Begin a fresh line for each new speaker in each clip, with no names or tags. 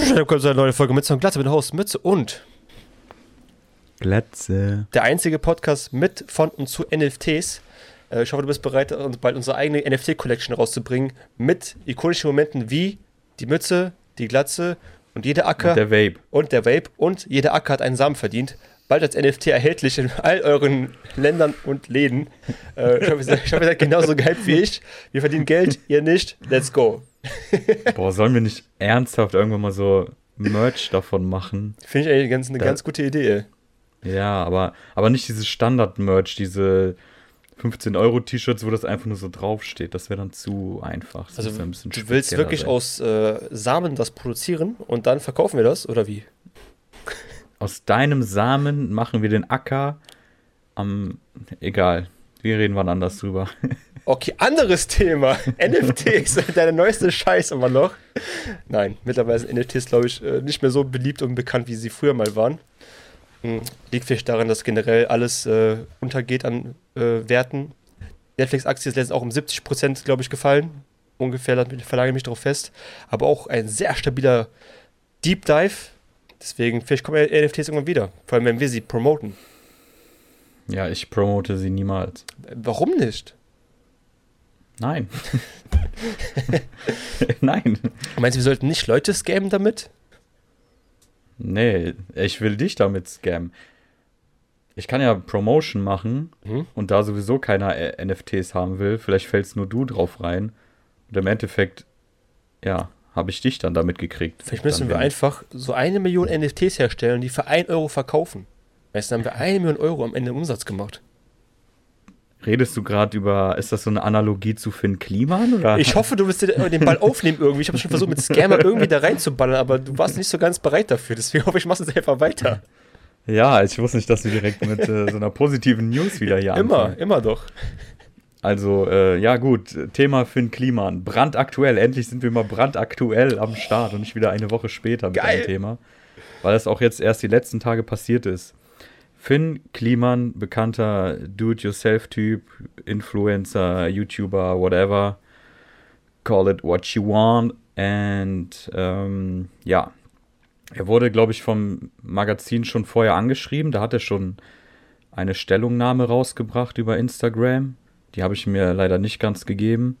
Willkommen zu einer neuen Folge Mütze und Glatze mit Host Mütze und
Glatze.
der einzige Podcast mit, von und zu NFTs. Äh, Ich hoffe, du bist bereit, uns bald unsere eigene NFT-Collection rauszubringen mit ikonischen Momenten wie die Mütze, die Glatze und jeder Acker
Und der Vape.
und der Vape und jeder Acker hat einen Samen verdient. Bald als NFT erhältlich in all euren Ländern und Läden. Äh, ich hoffe, ihr seid- ich hoffe, ihr seid genauso gehypt wie ich. Wir verdienen Geld, ihr nicht. Let's go.
Boah, sollen wir nicht ernsthaft irgendwann mal so Merch davon machen?
Finde ich eigentlich ganz, eine
Da-
ganz gute Idee.
Ja, aber, aber nicht dieses Standard-Merch, diese 15-Euro-T-Shirts, wo das einfach nur so draufsteht. Das wäre dann zu einfach. Das
Also
ein bisschen
du willst wirklich
sein.
aus äh, Samen das produzieren und dann verkaufen wir das, oder wie?
Aus deinem Samen machen wir den Acker am. Egal. Wir reden wann anders drüber.
Okay, anderes Thema. NFTs, deine neueste Scheiß immer noch. Nein, mittlerweile sind NFTs, glaube ich, äh, nicht mehr so beliebt und bekannt, wie sie früher mal waren. Hm, Liegt vielleicht daran, dass generell alles äh, untergeht an äh, Werten. Netflix-Aktie ist letztens auch um 70%, glaube ich, gefallen. Ungefähr, da verlage ich mich darauf fest. Aber auch ein sehr stabiler Deep Dive. Deswegen, vielleicht kommen NFTs irgendwann wieder. Vor allem, wenn wir sie promoten.
ja, ich promote sie niemals.
Warum nicht?
Nein. Nein.
Meinst du, wir sollten nicht Leute scammen damit?
Nee, ich will dich damit scammen. Ich kann ja Promotion machen
Mhm.
und da sowieso keiner äh, NFTs haben will, vielleicht fällst nur du drauf rein. Und im Endeffekt, ja, habe ich dich dann damit gekriegt.
Vielleicht müssen
Dann
wir einfach so eine Million NFTs herstellen und die für 1 Euro verkaufen. Weißt du, dann haben wir eine Million Euro am Ende Umsatz gemacht.
Redest du gerade über, ist das so eine Analogie zu Finn Kliman? Oder?
Ich hoffe, du wirst dir den Ball aufnehmen irgendwie. Ich habe schon versucht, mit Scammer irgendwie da reinzuballern, aber du warst nicht so ganz bereit dafür. Deswegen hoffe ich, machst es einfach weiter.
Ja, ich wusste nicht, dass du direkt mit äh, so einer positiven News wieder hier
Immer,
anfangen.
immer doch.
Also, äh, ja gut, Thema Finn Kliman. Brandaktuell, endlich sind wir mal brandaktuell am Start und nicht wieder eine Woche später mit
Geil.
dem Thema. Weil das auch jetzt erst die letzten Tage passiert ist. Finn Kliman, bekannter Do-it-yourself-Typ, Influencer, YouTuber, whatever. Call it what you want. And ähm, ja, er wurde, glaube ich, vom Magazin schon vorher angeschrieben. Da hat er schon eine Stellungnahme rausgebracht über Instagram. Die habe ich mir leider nicht ganz gegeben.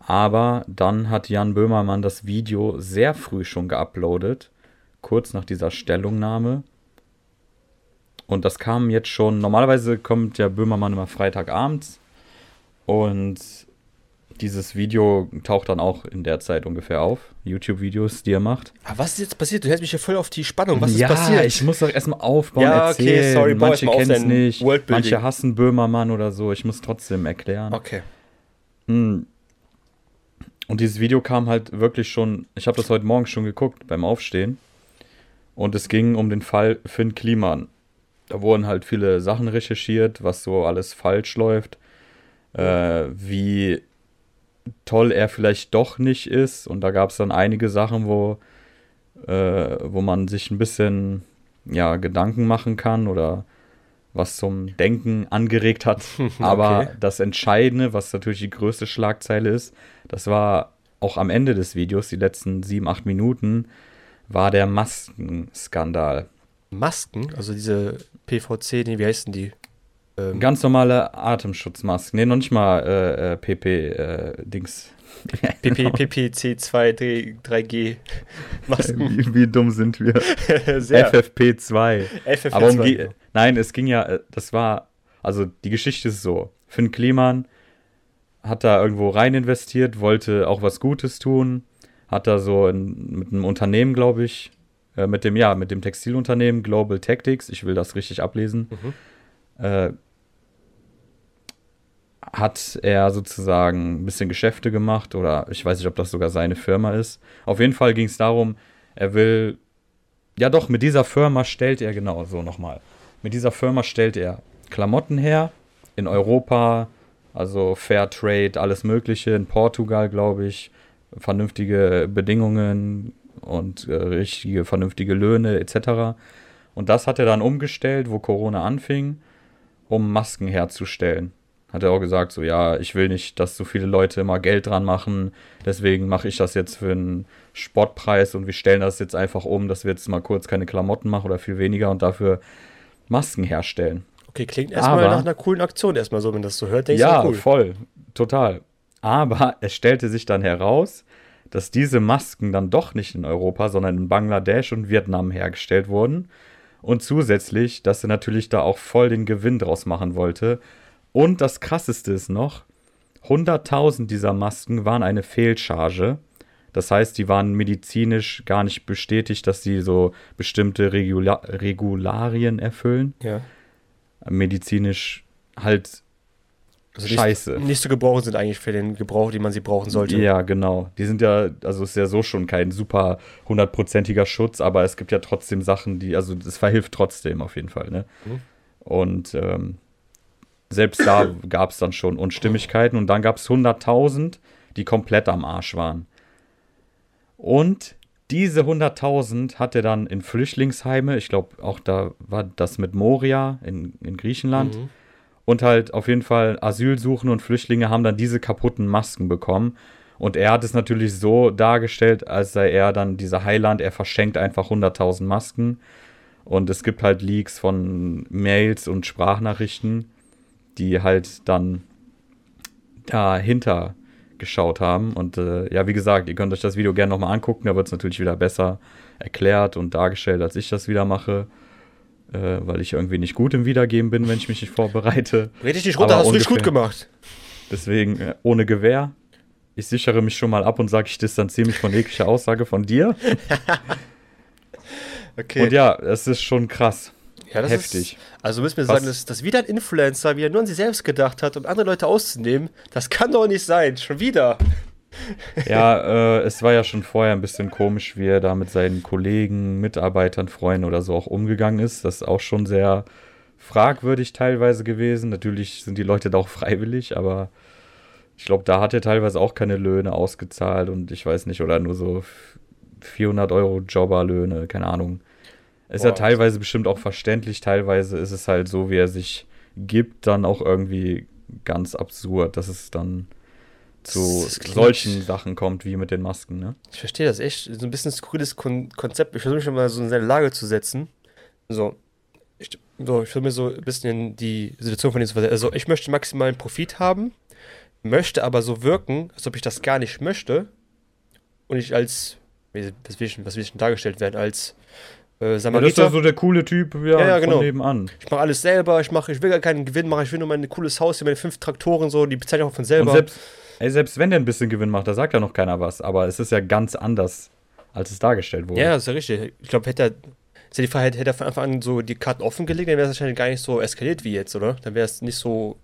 Aber dann hat Jan Böhmermann das Video sehr früh schon geuploadet, kurz nach dieser Stellungnahme. Und das kam jetzt schon, normalerweise kommt ja Böhmermann immer Freitagabends. Und dieses Video taucht dann auch in der Zeit ungefähr auf. YouTube-Videos, die er macht.
Aber was ist jetzt passiert? Du hältst mich ja voll auf die Spannung. Was ist
ja,
passiert?
ich muss doch erstmal aufbauen,
Ja, okay,
erzählen.
sorry,
Manche kennen es nicht, manche hassen Böhmermann oder so. Ich muss trotzdem erklären.
Okay.
Hm. Und dieses Video kam halt wirklich schon, ich habe das heute Morgen schon geguckt beim Aufstehen. Und es ging um den Fall Finn Kliman. Da wurden halt viele Sachen recherchiert, was so alles falsch läuft. Äh, wie toll er vielleicht doch nicht ist. Und da gab es dann einige Sachen, wo, äh, wo man sich ein bisschen ja, Gedanken machen kann oder was zum Denken angeregt hat. Aber
Okay.
das Entscheidende, was natürlich die größte Schlagzeile ist, das war auch am Ende des Videos, die letzten sieben, acht Minuten, war der Maskenskandal.
Masken, also diese PVC, nee, wie heißen die? Ähm,
Ganz normale Atemschutzmasken. Nee, noch nicht mal äh, äh, PP-Dings.
PP, PPC2, 3G Masken.
wie, wie dumm sind wir?
Sehr.
FFP2.
FFP2.
Aber um die, nein, es ging ja, äh, das war, also die Geschichte ist so. Finn Kliman hat da irgendwo rein investiert, wollte auch was Gutes tun, hat da so in, mit einem Unternehmen, glaube ich, äh, mit dem, ja, mit dem Textilunternehmen Global Tactics, ich will das richtig ablesen, äh, hat er sozusagen ein bisschen Geschäfte gemacht oder ich weiß nicht, ob das sogar seine Firma ist. Auf jeden Fall ging es darum, er will, ja doch, mit dieser Firma stellt er, genau so nochmal, mit dieser Firma stellt er Klamotten her in Europa, also Fair Trade, alles Mögliche, in Portugal, glaube ich, vernünftige Bedingungen und äh, richtige, vernünftige Löhne etc. Und das hat er dann umgestellt, wo Corona anfing, um Masken herzustellen. Hat er auch gesagt, so ja, ich will nicht, dass so viele Leute immer Geld dran machen, deswegen mache ich das jetzt für einen Spottpreis und wir stellen das jetzt einfach um, dass wir jetzt mal kurz keine Klamotten machen oder viel weniger und dafür Masken herstellen.
Okay, klingt erstmal nach einer coolen Aktion, erstmal so, wenn das so hört, denke
Ja,
ich, cool.
voll, total. Aber es stellte sich dann heraus, dass diese Masken dann doch nicht in Europa, sondern in Bangladesch und Vietnam hergestellt wurden. Und zusätzlich, dass er natürlich da auch voll den Gewinn draus machen wollte. Und das Krasseste ist noch, 100.000 dieser Masken waren eine Fehlcharge. Das heißt, die waren medizinisch gar nicht bestätigt, dass sie so bestimmte Regula Regularien erfüllen.
Ja.
Medizinisch halt
Also
scheiße.
Nicht zu gebrauchen sind eigentlich für den Gebrauch, den man sie brauchen sollte.
Ja, genau. Die sind ja, also ist ja so schon kein super hundertprozentiger Schutz, aber es gibt ja trotzdem Sachen, die, also es verhilft trotzdem auf jeden Fall, ne?
Mhm.
Und ähm, selbst da gab es dann schon Unstimmigkeiten und dann gab es 100.000, die komplett am Arsch waren. Und diese 100.000 hat er dann in Flüchtlingsheime, ich glaube auch da war das mit Moria in, in Griechenland,
Mhm.
Und halt auf jeden Fall Asylsuchende und Flüchtlinge haben dann diese kaputten Masken bekommen. Und er hat es natürlich so dargestellt, als sei er dann dieser Heiland, er verschenkt einfach 100.000 Masken. Und es gibt halt Leaks von Mails und Sprachnachrichten, die halt dann dahinter geschaut haben. Und äh, ja, wie gesagt, ihr könnt euch das Video gerne nochmal angucken. Da wird es natürlich wieder besser erklärt und dargestellt, als ich das wieder mache. Äh, weil ich irgendwie nicht gut im Wiedergeben bin, wenn ich mich nicht vorbereite.
Red dich nicht runter,
Aber
hast du nicht gut gemacht.
Deswegen äh, ohne Gewehr. Ich sichere mich schon mal ab und sage, ich distanziere mich von jeglicher Aussage von dir.
Okay.
Und ja, es ist schon krass.
Ja, das
heftig.
Ist, also müssen wir
Was-
sagen, dass, dass wieder ein Influencer wieder nur an sich selbst gedacht hat, um andere Leute auszunehmen. Das kann doch nicht sein. Schon wieder.
Ja, äh, es war ja schon vorher ein bisschen komisch, wie er da mit seinen Kollegen, Mitarbeitern, Freunden oder so auch umgegangen ist. Das ist auch schon sehr fragwürdig teilweise gewesen. Natürlich sind die Leute da auch freiwillig, aber ich glaube, da hat er teilweise auch keine Löhne ausgezahlt und ich weiß nicht, oder nur so 400 Euro Jobberlöhne, keine Ahnung. Ist ja
Boah.
teilweise bestimmt auch verständlich, teilweise ist es halt so, wie er sich gibt, dann auch irgendwie ganz absurd, dass es dann zu solchen Sachen kommt, wie mit den Masken, ne?
Ich verstehe das echt. So ein bisschen skurriles Kon Konzept. Ich versuche mich mal so in seine Lage zu setzen. So. Ich, so, ich versuche mir so ein bisschen in die Situation von ihm zu versetzen. Also, ich möchte maximalen Profit haben, möchte aber so wirken, als ob ich das gar nicht möchte. Und ich als, was will ich, was will ich denn dargestellt werden? Als äh,
Ja, das ist
Samariter.
ja so der coole Typ, ja,
Ja, ja, genau.
von nebenan.
Ich mache alles selber, ich mache, ich will gar keinen Gewinn machen, ich will nur mein cooles Haus, hier meine fünf Traktoren so, die bezahle ich auch von selber.
Und selbst, ey, selbst wenn der ein bisschen Gewinn macht, da sagt ja noch keiner was, aber es ist ja ganz anders, als es dargestellt wurde.
ja, das ist ja richtig. Ich glaube, hätte er, ist ja die Frage, hätte hätte er von Anfang an so die Karten offengelegt, dann wäre es wahrscheinlich gar nicht so eskaliert wie jetzt, oder? Dann wäre es nicht so.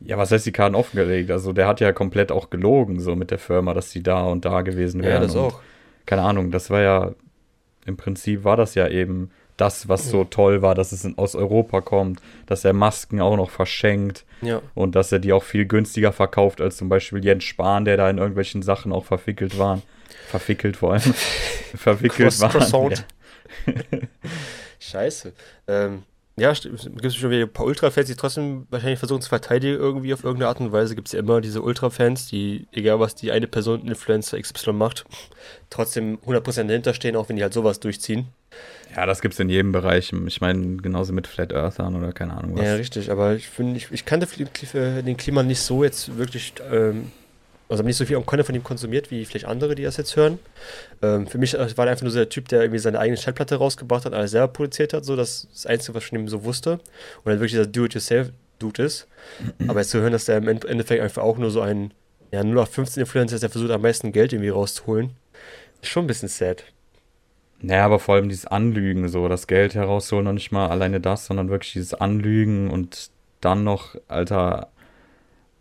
Ja, was heißt die Karten offengelegt? Also der hat ja komplett auch gelogen, so mit der Firma, dass die da und da gewesen wären.
Ja, das
und,
auch.
Keine Ahnung, das war ja, im Prinzip war das ja eben das, was so toll war, dass es aus Europa kommt, dass er Masken auch noch verschenkt
Ja.
und dass er die auch viel günstiger verkauft als zum Beispiel Jens Spahn, der da in irgendwelchen Sachen auch verwickelt war. Verwickelt vor allem. verwickelt
Cross-
war.
Scheiße. Ähm, ja, gibt es schon wieder ein paar Ultra-Fans, die trotzdem wahrscheinlich versuchen zu verteidigen, irgendwie auf irgendeine Art und Weise. Gibt es ja immer diese Ultra-Fans, die, egal was die eine Person, Influencer XY macht, trotzdem 100% dahinter stehen, auch wenn die halt sowas durchziehen.
Ja, das gibt es in jedem Bereich. Ich meine, genauso mit Flat Earthern oder keine Ahnung was.
Ja, richtig, aber ich finde, ich, ich kannte Kli- den Klima nicht so jetzt wirklich, ähm, also hab nicht so viel Content von ihm konsumiert, wie vielleicht andere, die das jetzt hören. Ähm, für mich äh, war er einfach nur so der Typ, der irgendwie seine eigene Schallplatte rausgebracht hat, alles selber produziert hat, so das ist das Einzige, was ich von ihm so wusste. Und dann wirklich dieser Do-it-yourself-Dude ist. aber jetzt zu hören, dass der im End- Endeffekt einfach auch nur so ein, ja, nur auf 15 Influencer ist, der versucht am meisten Geld irgendwie rauszuholen, ist schon ein bisschen sad.
Naja, aber vor allem dieses Anlügen, so das Geld herausholen, noch nicht mal alleine das, sondern wirklich dieses Anlügen und dann noch, Alter,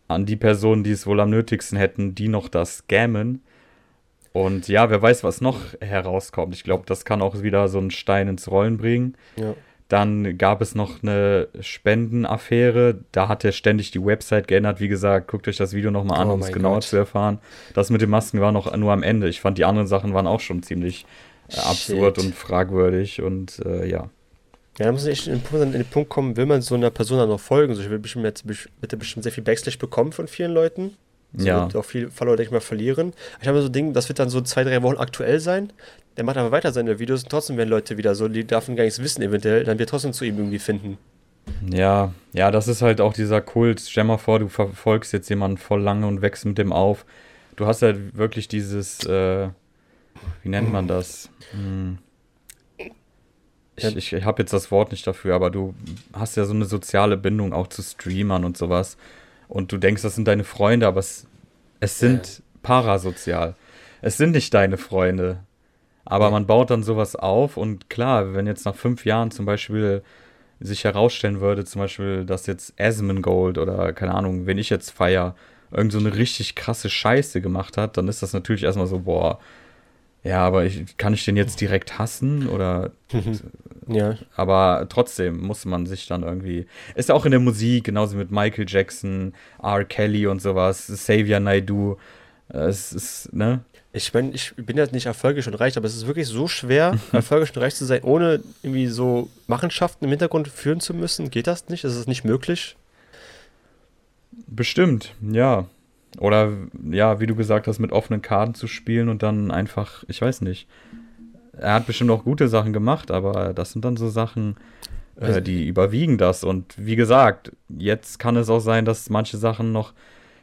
an die Personen, die es wohl am nötigsten hätten, die noch das scammen. Und ja, wer weiß, was noch herauskommt. Ich glaube, das kann auch wieder so einen Stein ins Rollen bringen.
Ja.
Dann gab es noch eine Spendenaffäre. Da hat er ständig die Website geändert. Wie gesagt, guckt euch das Video nochmal an,
Oh
um es genauer
Gott.
zu erfahren. Das mit den Masken war noch nur am Ende. Ich fand, die anderen Sachen waren auch schon ziemlich äh, absurd
Shit.
und fragwürdig. Und äh, ja.
Ja, da muss man echt in den, Punkt, kommen, will man so einer Person dann noch folgen. So, ich will bestimmt jetzt er bestimmt sehr viel Backslash bekommen von vielen Leuten. So
Ja.
Wird auch viel Follower, denke ich mal, verlieren. Ich habe so ein Ding, das wird dann so zwei, drei Wochen aktuell sein. Der macht aber weiter seine Videos und trotzdem werden Leute wieder so, die davon gar nichts wissen, eventuell, dann wird trotzdem zu ihm irgendwie finden.
Ja, ja, das ist halt auch dieser Kult. Stell mal vor, du verfolgst jetzt jemanden voll lange und wächst mit dem auf. Du hast halt wirklich dieses, äh, wie nennt man das? Hm.
Ja.
Ich, ich, ich habe jetzt das Wort nicht dafür, aber du hast ja so eine soziale Bindung auch zu Streamern und sowas. Und du denkst, das sind deine Freunde, aber es, es sind parasozial. Es sind nicht deine Freunde. Aber
Ja.
man baut dann sowas auf und klar, wenn jetzt nach fünf Jahren zum Beispiel sich herausstellen würde, zum Beispiel, dass jetzt Asmongold oder keine Ahnung, wen ich jetzt feier, irgend so eine richtig krasse Scheiße gemacht hat, dann ist das natürlich erstmal so, boah, ja, aber ich, kann ich den jetzt direkt hassen oder
Ja.
aber trotzdem muss man sich dann irgendwie. Ist ja auch in der Musik, genauso mit Michael Jackson, R. Kelly und sowas, Xavier Naidoo. Äh, Es ist, ne?
Ich meine, ich bin ja nicht erfolgreich und reich, aber es ist wirklich so schwer, erfolgreich und reich zu sein, ohne irgendwie so Machenschaften im Hintergrund führen zu müssen. Geht das nicht? Ist es nicht möglich?
Bestimmt, ja. Oder ja, wie du gesagt hast, mit offenen Karten zu spielen und dann einfach, ich weiß nicht. Er hat bestimmt auch gute Sachen gemacht, aber das sind dann so Sachen,
Also-
äh, die überwiegen das. Und wie gesagt, jetzt kann es auch sein, dass manche Sachen noch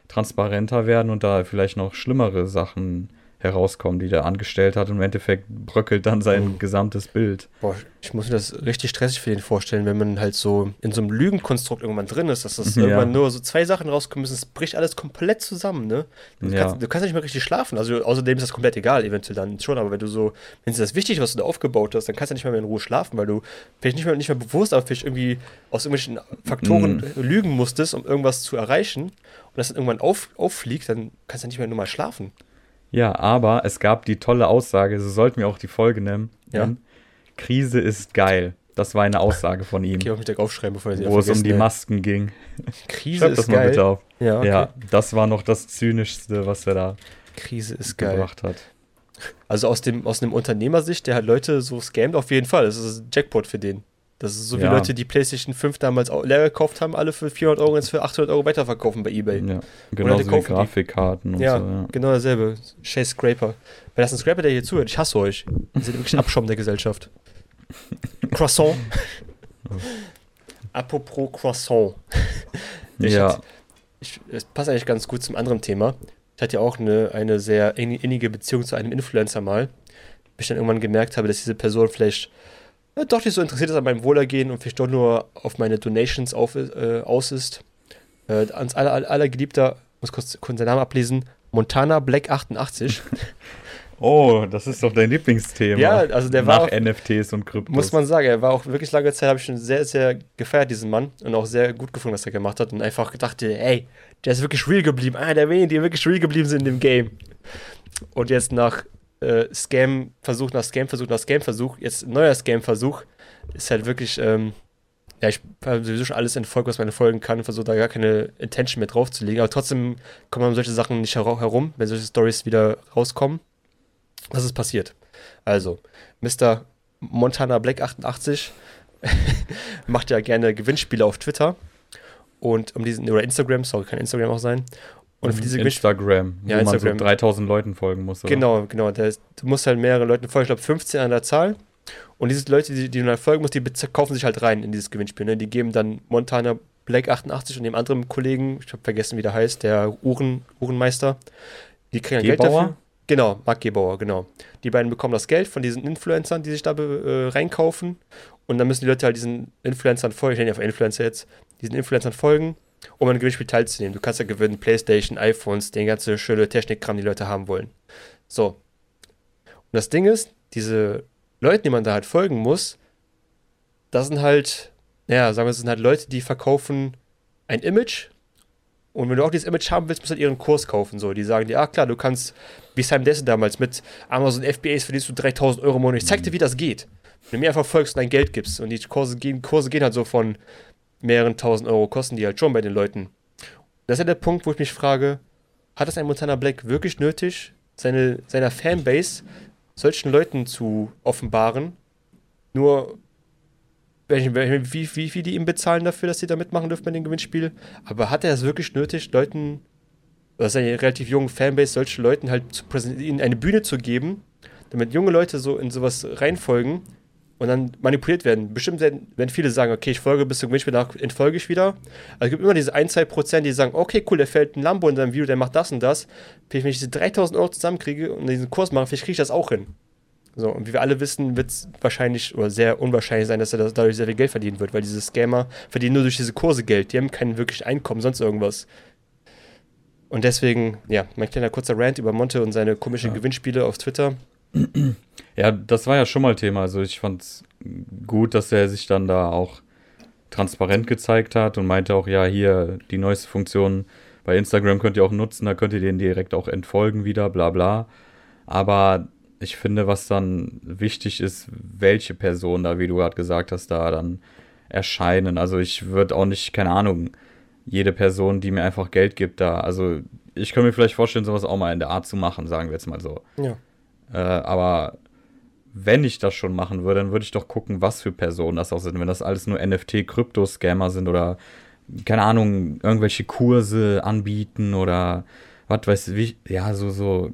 transparenter werden und da vielleicht noch schlimmere Sachen herauskommen, die der angestellt hat. Und im Endeffekt bröckelt dann sein
Mhm.
gesamtes Bild.
Boah, ich muss mir das richtig stressig für den vorstellen, wenn man halt so in so einem Lügenkonstrukt irgendwann drin ist, dass das
Ja.
irgendwann nur so zwei Sachen rauskommen müssen, es bricht alles komplett zusammen, ne? Du,
Ja.
kannst, du kannst nicht mehr richtig schlafen, also außerdem ist das komplett egal, eventuell dann schon, aber wenn du so, wenn es das wichtig ist, was du da aufgebaut hast, dann kannst du nicht mehr in Ruhe schlafen, weil du vielleicht nicht mehr, nicht mehr bewusst, aber vielleicht irgendwie aus irgendwelchen Faktoren
Mhm.
lügen musstest, um irgendwas zu erreichen und das dann irgendwann auf, auffliegt, dann kannst du nicht mehr nur mal schlafen.
Ja, aber es gab die tolle Aussage, so sollten wir auch die Folge nennen.
Ja.
Krise ist geil. Das war eine Aussage von ihm,
Ich kann auch mit aufschreiben, bevor ich sie
wo es um die
ey.
Masken ging.
Krise
Schreib
ist
das mal
geil.
bitte auf.
Ja, okay.
Ja, das war noch das Zynischste, was er da
Krise ist geil.
gebracht hat.
Also aus dem aus einem Unternehmersicht, der halt Leute so scammt, auf jeden Fall. Das ist ein Jackpot für den. Das ist so wie
Ja.
Leute, die PlayStation 5 damals au- leer gekauft haben, alle für 400 Euro jetzt für 800 Euro weiterverkaufen bei eBay.
Ja, genauso wie
kaufen die.
Grafikkarten und
Ja,
so. Ja.
genau dasselbe. Chase Scraper. Wenn das ein Scraper, der hier zuhört, ich hasse euch. Ihr seid wirklich ein Abschaum der Gesellschaft. Croissant. Apropos Croissant.
Ja.
hatte- ich, es passt eigentlich ganz gut zum anderen Thema. Ich hatte ja auch eine, eine sehr inni- innige Beziehung zu einem Influencer mal. Bis ich dann irgendwann gemerkt habe, dass diese Person vielleicht äh, doch nicht so interessiert ist an meinem Wohlergehen und vielleicht doch nur auf meine Donations auf, äh, aus ist. Äh, ans aller, aller, aller Geliebter, muss kurz, kurz seinen Namen ablesen, Montana Black 88.
Oh, das ist doch dein Lieblingsthema.
Ja, also der war
Nach NFTs und Kryptos.
Muss man sagen, er war auch wirklich lange Zeit, habe ich schon sehr, sehr gefeiert, diesen Mann. Und auch sehr gut gefunden, was er gemacht hat. Und einfach gedacht, ey, der ist wirklich real geblieben. Einer der wenigen, die wirklich real geblieben sind in dem Game. Und jetzt nach äh, Scam-Versuch, nach Scam-Versuch, nach Scam-Versuch, jetzt ein neuer Scam-Versuch, ist halt wirklich, ähm, ja, ich habe sowieso schon alles entfolgt, was man entfolgen kann versuche da gar keine Intention mehr drauf zu legen. Aber trotzdem kommt man um solche Sachen nicht herum, wenn solche Stories wieder rauskommen. Was ist passiert? Also, Mr. Montana Black 88 macht ja gerne Gewinnspiele auf Twitter und um diesen oder Instagram, sorry, kann Instagram auch sein. Und für diese
Instagram, wo
Ja,
man
Instagram.
so 3000 Leuten folgen muss. Oder?
Genau, genau. Ist, du musst halt mehrere Leuten folgen, ich glaube 15 an der Zahl. Und diese Leute, die, die du dann folgen musst, die kaufen sich halt rein in dieses Gewinnspiel. Ne? Die geben dann Montana Black 88 und dem anderen Kollegen, ich habe vergessen, wie der heißt, der Uhren, Uhrenmeister, die kriegen dann Geld
Gebauer?
dafür. Genau, Mark Gebauer, genau. Die beiden bekommen das Geld von diesen Influencern, die sich da äh, reinkaufen. Und dann müssen die Leute halt diesen Influencern folgen, ich nenne die einfach Influencer jetzt, diesen Influencern folgen, um an einem Gewinnspiel teilzunehmen. Du kannst ja gewinnen, Playstation, iPhones, den ganzen schöne Technikkram, die Leute haben wollen. So. Und das Ding ist, diese Leute, die man da halt folgen muss, das sind halt, ja, sagen wir, das sind halt Leute, die verkaufen ein Image. Und wenn du auch dieses Image haben willst, musst du halt ihren Kurs kaufen. So, die sagen dir, ah klar, du kannst, wie Sam Dessen damals, mit Amazon FBAs verdienst du 3000 Euro im Monat. Ich zeig dir, wie das geht. Wenn du mir einfach folgst und dein Geld gibst. Und die Kurse gehen, Kurse gehen halt so von mehreren tausend Euro, kosten die halt schon bei den Leuten. Das ist ja der Punkt, wo ich mich frage, hat es ein Montana Black wirklich nötig, seine, seiner Fanbase solchen Leuten zu offenbaren, nur wie, wie, wie die ihm bezahlen dafür, dass sie da mitmachen dürfen bei dem Gewinnspiel. Aber hat er es wirklich nötig, Leuten, ist eine relativ junge Fanbase, solchen Leuten halt zu ihnen eine Bühne zu geben, damit junge Leute so in sowas reinfolgen und dann manipuliert werden. Bestimmt werden, werden viele sagen, okay, ich folge bis zum Gewinnspiel, danach entfolge ich wieder. Also es gibt immer diese 1, 2 Prozent, die sagen, okay, cool, der fällt ein Lambo in seinem Video, der macht das und das. Wenn ich diese 3000 Euro zusammenkriege und diesen Kurs mache, vielleicht kriege ich das auch hin. So, und wie wir alle wissen, wird es wahrscheinlich oder sehr unwahrscheinlich sein, dass er dadurch sehr viel Geld verdienen wird, weil diese Scammer verdienen nur durch diese Kurse Geld. Die haben kein wirkliches Einkommen, sonst irgendwas. Und deswegen, ja, mein kleiner kurzer Rant über Monte und seine komischen ja. Gewinnspiele auf Twitter.
Ja, das war ja schon mal Thema. Also ich fand es gut, dass er sich dann da auch transparent gezeigt hat und meinte auch, ja, hier die neueste Funktion bei Instagram könnt ihr auch nutzen, da könnt ihr den direkt auch entfolgen wieder, bla bla. Aber ich finde, was dann wichtig ist, welche Personen da, wie du gerade gesagt hast, da dann erscheinen. Also ich würde auch nicht, keine Ahnung, jede Person, die mir einfach Geld gibt, da, also ich könnte mir vielleicht vorstellen, sowas auch mal in der Art zu machen, sagen wir jetzt mal so.
Ja.
Äh, aber wenn ich das schon machen würde, dann würde ich doch gucken, was für Personen das auch sind. Wenn das alles nur NFT-Krypto-Scammer sind oder, keine Ahnung, irgendwelche Kurse anbieten oder was weiß ich, ja, so, so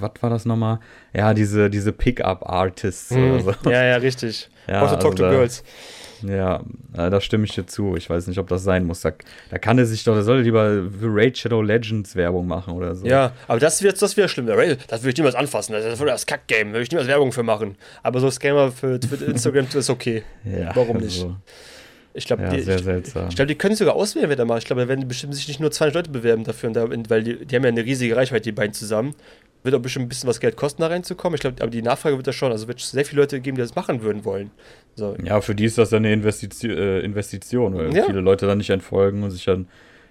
was war das nochmal? Ja, diese, diese Pickup-Artists
hm. oder so. Ja, ja, richtig.
Ja, also Talk to da, Girls. Ja, da stimme ich dir zu. Ich weiß nicht, ob das sein muss. Da, da kann er sich doch, der soll lieber für Raid Shadow Legends Werbung machen oder so.
Ja, aber das wird das wäre schlimm. Das würde ich niemals anfassen. Das ist das Kack-Game. Würde ich niemals Werbung für machen. Aber so Scammer für Twitter, Instagram ist okay.
Ja,
Warum nicht? Also, ich glaube,
ja,
die,
sehr seltsam.
Ich glaube, die können sogar auswählen, wer da macht. Ich glaube, da werden bestimmt sich nicht nur 200 Leute bewerben dafür, da, weil die, die haben ja eine riesige Reichweite, die beiden zusammen wird auch bestimmt ein bisschen was Geld kosten, da reinzukommen. Ich glaube, aber die Nachfrage wird da schon. Also wird es sehr viele Leute geben, die das machen würden wollen. So.
Ja, für die ist das dann eine Investition, äh, Investition weil ja. viele Leute dann nicht entfolgen und sich dann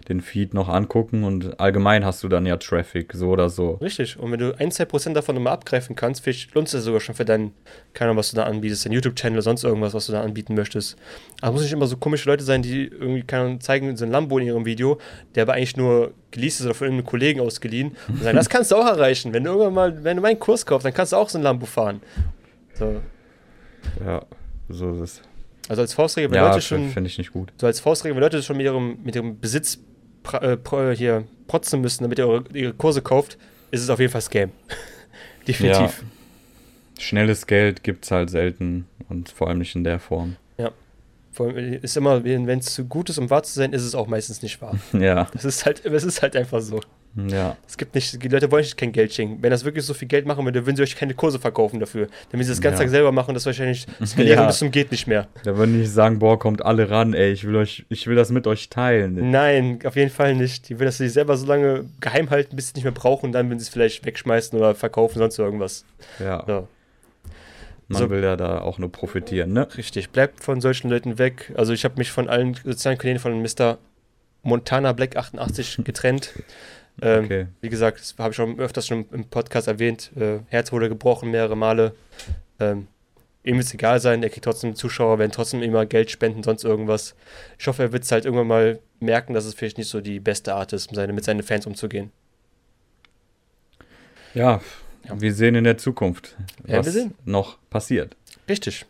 den Feed noch angucken und allgemein hast du dann ja Traffic, so oder so.
Richtig. Und wenn du ein, zwei Prozent davon nochmal abgreifen kannst, vielleicht lohnt es dir sogar schon für deinen, keine Ahnung, was du da anbietest, dein YouTube-Channel oder sonst irgendwas, was du da anbieten möchtest. Aber es muss nicht immer so komische Leute sein, die irgendwie keine zeigen so ein Lambo in ihrem Video, der aber eigentlich nur geleast ist oder von einem Kollegen ausgeliehen und sagen, das kannst du auch erreichen. Wenn du irgendwann mal, wenn du meinen Kurs kaufst, dann kannst du auch so ein Lambo fahren. So.
Ja, so ist es.
Also als Faustregel, wenn
ja,
Leute schon.
finde ich nicht gut.
So als Faustregel, wenn Leute schon mit ihrem, mit ihrem Besitz äh, hier protzen müssen, damit ihr eure, ihre Kurse kauft, ist es auf jeden Fall Scam. Definitiv.
Ja. Schnelles Geld gibt es halt selten und vor allem nicht in der Form.
Ja. Vor allem ist immer, wenn es zu gut ist, um wahr zu sein, ist es auch meistens nicht wahr.
Ja.
Das ist halt, es ist halt einfach so.
Ja.
Es gibt nicht, die Leute wollen nicht kein Geld schenken. Wenn das wirklich so viel Geld machen würde, würden sie euch keine Kurse verkaufen dafür. Damit sie das ganze ja. Tag selber machen, das wahrscheinlich skalieren ja. bis zum geht nicht mehr.
Da würden nicht sagen, boah, kommt alle ran, ey, ich will euch, ich will das mit euch teilen.
Nein, auf jeden Fall nicht. Die will das sich selber so lange geheim halten, bis sie es nicht mehr brauchen, dann würden sie es vielleicht wegschmeißen oder verkaufen, sonst irgendwas.
Ja. ja. Man so, will ja da auch nur profitieren, ne?
Richtig, bleibt von solchen Leuten weg. Also ich habe mich von allen sozialen Kanälen von Mr. Montana Black 88 getrennt. Ähm, okay. Wie gesagt, das habe ich schon öfters schon im Podcast erwähnt. Äh, Herz wurde gebrochen mehrere Male. Ähm, ihm wird es egal sein, er kriegt trotzdem Zuschauer, werden trotzdem immer Geld spenden, sonst irgendwas. Ich hoffe, er wird es halt irgendwann mal merken, dass es vielleicht nicht so die beste Art ist, seine, mit seinen Fans umzugehen.
Ja, ja. wir sehen in der Zukunft, was ja, noch passiert.
Richtig.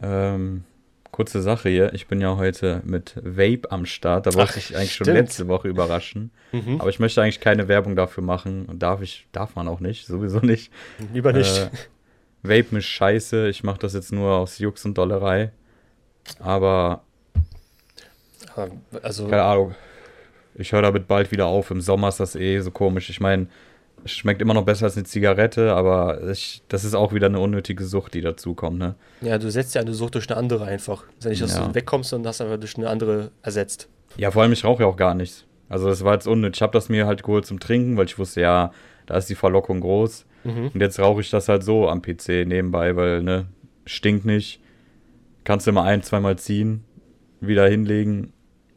Ähm, kurze Sache hier. Ich bin ja heute mit Vape am Start. Da wollte Ach, ich eigentlich stimmt. schon letzte Woche überraschen. Mhm. Aber ich möchte eigentlich keine Werbung dafür machen. Darf ich, darf man auch nicht, sowieso nicht.
Lieber nicht.
Äh, Vape ist scheiße. Ich mache das jetzt nur aus Jux und Dollerei. Aber.
Also.
Keine Ahnung. Ich höre damit bald wieder auf. Im Sommer ist das eh so komisch. Ich meine, Schmeckt immer noch besser als eine Zigarette, aber ich, das ist auch wieder eine unnötige Sucht, die dazukommt, ne?
Ja, du setzt ja eine Sucht durch eine andere einfach. Ist ja nicht, dass ja. du wegkommst und hast einfach durch eine andere ersetzt.
Ja, vor allem, ich rauche ja auch gar nichts. Also das war jetzt unnötig. Ich habe das mir halt geholt zum Trinken, weil ich wusste, ja, da ist die Verlockung groß. Mhm. Und jetzt rauche ich das halt so am PC nebenbei, weil, ne, stinkt nicht. Kannst du immer ein, zweimal ziehen, wieder hinlegen.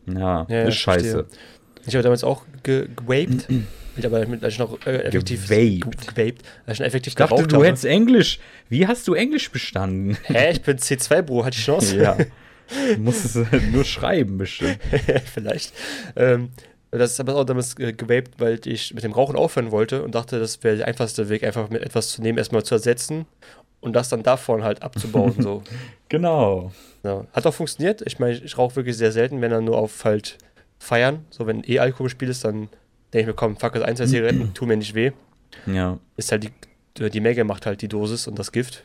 Ja, ja ist scheiße. Verstehe.
Ich habe damals auch gewaped. Mit aber mit, als ich noch äh, effektiv
gewaped.
gewaped als ich effektiv
ich dachte, du habe. hättest Englisch. Wie hast du Englisch bestanden?
Hä, ich bin C2, Bro, hat die Chance.
ja. Du musst es nur schreiben, bestimmt.
Vielleicht. Ähm, das ist aber auch damals äh, gewaped, weil ich mit dem Rauchen aufhören wollte und dachte, das wäre der einfachste Weg, einfach mit etwas zu nehmen, erstmal zu ersetzen und das dann davon halt abzubauen. so.
Genau.
Ja. Hat auch funktioniert. Ich meine, ich rauche wirklich sehr selten, wenn dann nur auf halt feiern. So, wenn eh Alkoholspiel ist, dann denke ich mir, komm, fuck, ein, zwei Zigaretten, tu mir nicht weh.
Ja.
Ist halt die, die Menge macht halt die Dosis und das Gift.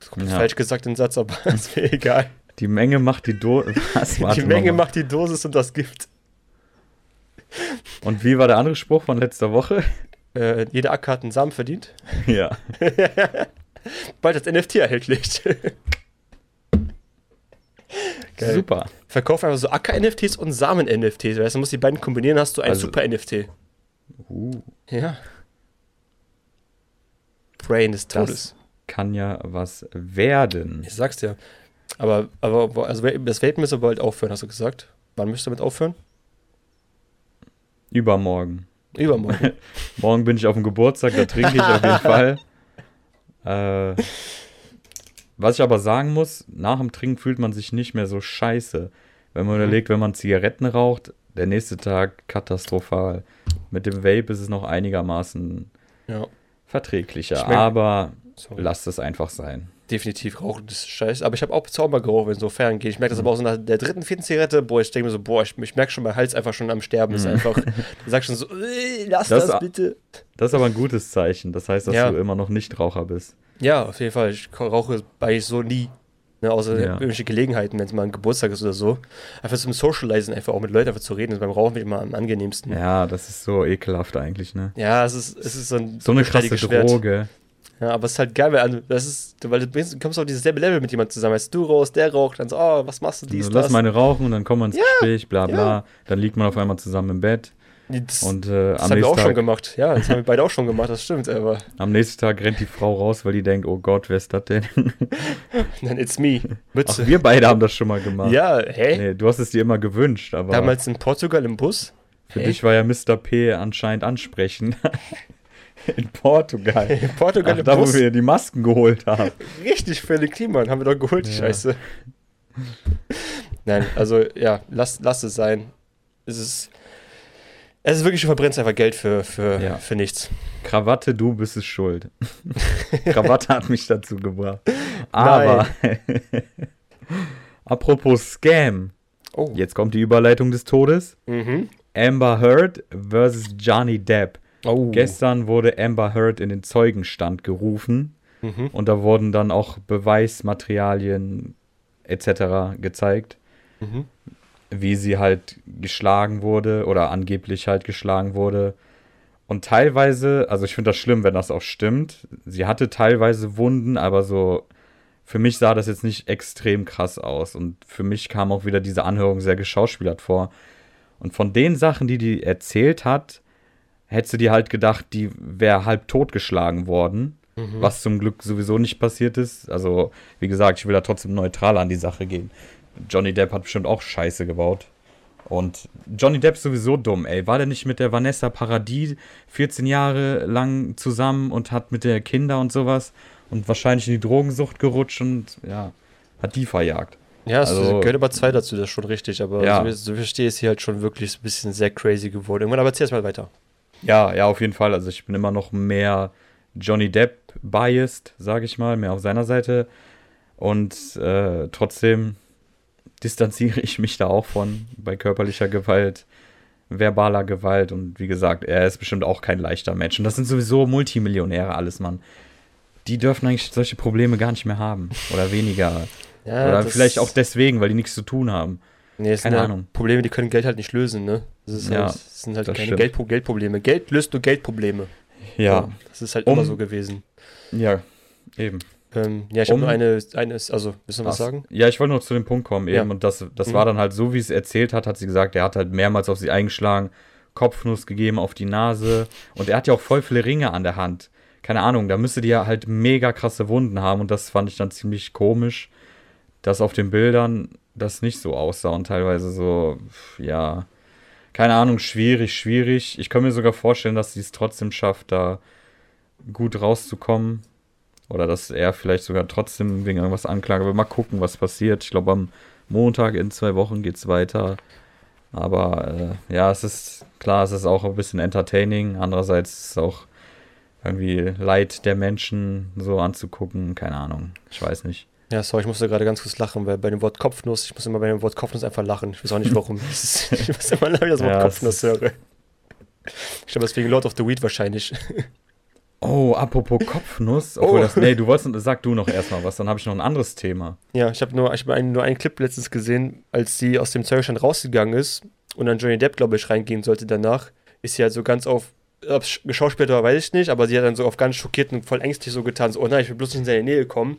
Das kommt
Ja.
falsch gesagt, den Satz, aber ist mir egal.
Die Menge macht die Do Was?
die Menge macht die Dosis und das Gift.
Und wie war der andere Spruch von letzter Woche?
Äh, jeder Acker hat einen Samen verdient.
ja.
Bald als NFT erhältlich. Geil.
Super.
Verkauf einfach so Acker-NFTs und Samen-NFTs. Weißt du, musst die beiden kombinieren, hast du ein
Also-
super-NFT.
Uh,
Ja. Brain des Todes.
das kann ja was werden.
Ich sag's dir. Aber, aber also das Vapen müsste bald aufhören, hast du gesagt? Wann müsst ihr damit aufhören?
Übermorgen.
Übermorgen.
Morgen bin ich auf dem Geburtstag, da trinke ich auf jeden Fall. Äh, was ich aber sagen muss, nach dem Trinken fühlt man sich nicht mehr so scheiße. Wenn man überlegt, wenn man Zigaretten raucht, der nächste Tag katastrophal. Mit dem Vape ist es noch einigermaßen
ja.
verträglicher,
Schmeckt-
aber
Sorry.
lasst es einfach sein.
Definitiv rauchen ist scheiße. Aber ich habe auch Zauber geraucht, wenn es so fern geht. Ich merke das aber auch so nach der dritten, vierten Zigarette. Boah, ich denke mir so, boah, ich, ich merke schon, mein Hals einfach schon am Sterben ist einfach. Du sagst schon so, "Äh, lass
Das-
das, bitte.
Das ist aber ein gutes Zeichen. Das heißt, dass
Ja.
du immer noch nicht Raucher bist.
Ja, auf jeden Fall. Ich rauche eigentlich so nie. Ne, außer
Ja.
irgendwelche Gelegenheiten, wenn es mal ein Geburtstag ist oder so. Einfach zum Socializen, einfach auch mit Leuten einfach zu reden, ist beim Rauchen immer am angenehmsten. Ja,
Ja, das ist so ekelhaft eigentlich, ne?
es, ist, es ist so ein
So eine krasse
Schwert.
Droge.
Ja, aber es ist halt geil, weil also, das ist, weil du bist- du kommst auf dieses selbe Level mit jemandem zusammen. Weißt du, du rauchst, der raucht, dann so, oh, was machst du, dies,
Also lass
das.
meine rauchen und dann kommen wir ins
Ja,
Gespräch, bla bla.
ja.
Dann liegt man auf einmal zusammen im Bett
das
und äh,
das haben wir auch
nächsten
schon
Tag,
gemacht. Ja, das haben wir beide auch schon gemacht, das stimmt, aber
am nächsten Tag rennt die Frau raus, weil die denkt, oh Gott, wer ist das denn?
dann it's me.
Ach,
Mütze.
wir beide haben das schon mal gemacht.
ja, hä?
Nee, du hast es dir immer gewünscht, aber
Damals in Portugal im Bus?
für
hä?
dich war ja Mr. P anscheinend ansprechend. In Portugal.
In Portugal
Ach,
im
da, wo
Bus?
wir die Masken geholt haben.
Richtig völlig Klima, haben wir doch geholt, die
Ja.
Scheiße. Nein, also ja, lass, lass es sein. Es ist, es ist wirklich, du verbrennst einfach Geld für, für,
Ja.
für nichts.
Krawatte, du bist es schuld. Krawatte hat mich dazu gebracht. Aber apropos Scam,
Oh.
jetzt kommt die Überleitung des Todes.
Mhm.
Amber Heard versus Johnny Depp.
Oh.
Gestern wurde Amber Heard in den Zeugenstand gerufen
Mhm.
und da wurden dann auch Beweismaterialien etc. gezeigt,
Mhm.
Wie sie halt geschlagen wurde oder angeblich halt geschlagen wurde. Und teilweise, also ich finde das schlimm, wenn das auch stimmt. Sie hatte teilweise Wunden, aber so für mich sah das jetzt nicht extrem krass aus. Und für mich kam auch wieder diese Anhörung sehr geschauspielert vor. Und von den Sachen, die die erzählt hat, hättest du dir halt gedacht, die wäre halb totgeschlagen worden.
Mhm.
Was zum Glück sowieso nicht passiert ist. Also, wie gesagt, ich will da trotzdem neutral an die Sache gehen. Johnny Depp hat bestimmt auch Scheiße gebaut. Und Johnny Depp ist sowieso dumm, ey. War der nicht mit der Vanessa Paradis 14 Jahre lang zusammen und hat mit der Kinder und sowas und wahrscheinlich in die Drogensucht gerutscht und ja, hat die verjagt.
Ja, es
Also-
gehört aber zwei dazu, das ist schon richtig, aber
Ja.
so, so wie ich verstehe, ist hier halt schon wirklich ein bisschen sehr crazy geworden. Irgendwann aber erzähl erst mal weiter.
Ja, ja, auf jeden Fall. Also ich bin immer noch mehr Johnny Depp biased, sage ich mal, mehr auf seiner Seite. Und äh, trotzdem distanziere ich mich da auch von bei körperlicher Gewalt, verbaler Gewalt. Und wie gesagt, er ist bestimmt auch kein leichter Mensch. Und das sind sowieso Multimillionäre alles, Mann. Die dürfen eigentlich solche Probleme gar nicht mehr haben. Oder weniger.
Ja,
Oder vielleicht auch deswegen, weil die nichts zu tun haben.
Nee,
keine
halt
Ahnung.
Probleme, die können Geld halt nicht lösen, ne? Das, ist
Ja,
halt, das sind halt
das
keine. Geldpro Geldprobleme. Geld löst nur Geldprobleme.
Ja,
Das ist halt
Um-
immer so gewesen.
ja, eben.
Ähm, ja, ich habe
Um-
nur eine, eine, also, willst du noch was sagen?
Ja, ich wollte noch zu dem Punkt kommen eben.
Ja.
Und das, das
Mhm.
war dann halt so, wie es erzählt hat, hat sie gesagt, er hat halt mehrmals auf sie eingeschlagen, Kopfnuss gegeben auf die Nase. Und er hat ja auch voll viele Ringe an der Hand. Keine Ahnung, da müsste die ja halt mega krasse Wunden haben. Und das fand ich dann ziemlich komisch, dass auf den Bildern das nicht so aussah und teilweise so, ja, keine Ahnung, schwierig, schwierig. Ich kann mir sogar vorstellen, dass sie es trotzdem schafft, da gut rauszukommen. Oder dass er vielleicht sogar trotzdem wegen irgendwas anklagt. Aber mal gucken, was passiert. Ich glaube, am Montag in zwei Wochen geht es weiter. Aber äh, ja, es ist klar, es ist auch ein bisschen entertaining. Andererseits ist es auch irgendwie Leid der Menschen so anzugucken. Keine Ahnung. Ich weiß nicht.
Ja, sorry, ich musste gerade ganz kurz lachen, weil bei dem Wort Kopfnuss, ich muss immer bei dem Wort Kopfnuss einfach lachen. Ich weiß auch nicht warum. ist, ich muss immer wenn ich das Wort
Ja,
Kopfnuss höre. Ich glaube, deswegen Lord of the Weed wahrscheinlich.
Oh, apropos Kopfnuss. Obwohl
Oh.
das, nee, du wolltest, sag du noch erstmal was, dann habe ich noch ein anderes Thema.
Ja, ich habe nur, ich hab einen, nur einen Clip letztens gesehen, als sie aus dem Zeugestand rausgegangen ist und dann Johnny Depp, glaube ich, reingehen sollte danach, ist sie halt so ganz auf, ob es geschauspielt war, weiß ich nicht, aber sie hat dann so auf ganz schockiert und voll ängstlich so getan, so, oh nein, ich will bloß nicht in seine Nähe kommen.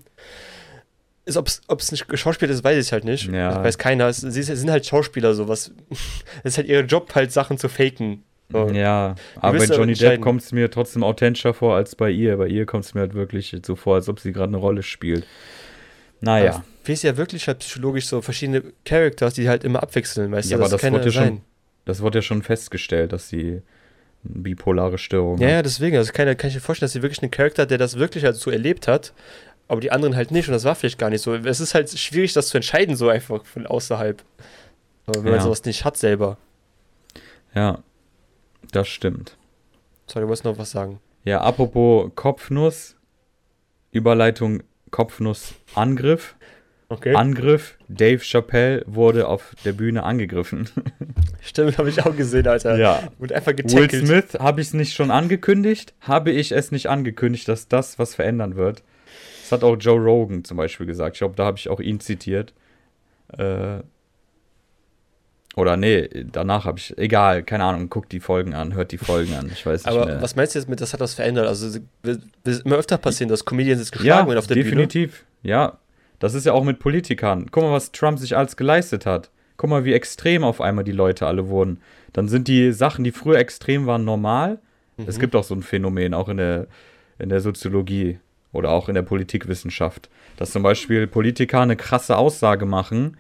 Ist, ob es nicht geschauspielt ist, weiß ich halt nicht.
Ja.
Das weiß keiner. Sie sind halt Schauspieler, so was. Es ist halt ihr Job, halt Sachen zu faken. So.
Ja, aber bei Johnny Depp kommt es mir trotzdem authentischer vor als bei ihr. Bei ihr kommt es mir halt wirklich so vor, als ob sie gerade eine Rolle spielt. Naja,
Aber Wir ist ja wirklich halt psychologisch so verschiedene Characters, die halt immer abwechseln, weißt
Ja,
du?
aber das
kann
wurde ja schon- das wurde ja schon festgestellt, dass sie eine bipolare Störung
Ja,
hat.
ja, deswegen. Also kann, kann ich mir vorstellen, dass sie wirklich einen Charakter, hat, der das wirklich halt so erlebt hat, aber die anderen halt nicht und das war vielleicht gar nicht so. Es ist halt schwierig, das zu entscheiden, so einfach von außerhalb. Aber wenn man
Ja.
sowas nicht hat selber.
Ja, das stimmt.
Sorry, du wolltest noch was sagen.
Ja, apropos Kopfnuss, Überleitung Kopfnuss-Angriff.
Okay.
Angriff, Dave Chappelle wurde auf der Bühne angegriffen.
Stimmt, habe ich auch gesehen, Alter.
Ja.
Wurde einfach
Will
getackelt.
Smith, habe ich es nicht schon angekündigt? Habe ich es nicht angekündigt, dass das was verändern wird? Das hat auch Joe Rogan zum Beispiel gesagt. Ich glaube, da habe ich auch ihn zitiert. Äh, oder nee, danach habe ich, egal, keine Ahnung, guckt die Folgen an, hört die Folgen an. Ich weiß nicht
Aber
mehr.
was meinst du jetzt mit, das hat was verändert? Also, es wird wird immer öfter passieren, dass Comedians jetzt
ja,
geschlagen werden auf der Bühne.
definitiv. Ja, das ist ja auch mit Politikern. Guck mal, was Trump sich alles geleistet hat. Guck mal, wie extrem auf einmal die Leute alle wurden. Dann sind die Sachen, die früher extrem waren, normal.
Mhm.
Es gibt auch so ein Phänomen, auch in der, in der Soziologie oder auch in der Politikwissenschaft, dass zum Beispiel Politiker eine krasse Aussage machen.